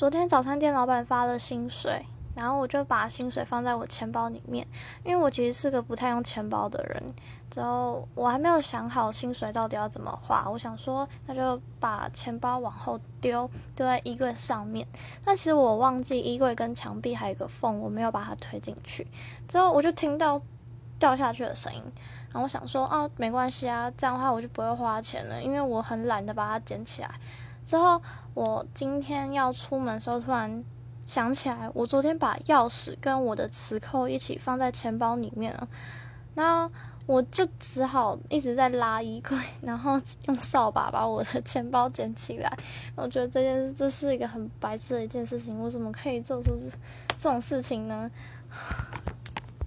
昨天早餐店老板发了薪水，然后我就把薪水放在我钱包里面，因为我其实是个不太用钱包的人。之后我还没有想好薪水到底要怎么花，我想说那就把钱包往后丢，丢在衣柜上面。但其实我忘记衣柜跟墙壁还有一个缝，我没有把它推进去。之后我就听到掉下去的声音，然后我想说啊，没关系啊，这样的话我就不会花钱了，因为我很懒得把它捡起来。之后我今天要出门的时候，突然想起来，我昨天把钥匙跟我的磁扣一起放在钱包里面了，那。我就只好一直在拉衣柜，然后用扫把把我的钱包捡起来。我觉得这件事这是一个很白痴的一件事情，我怎么可以做出这种事情呢？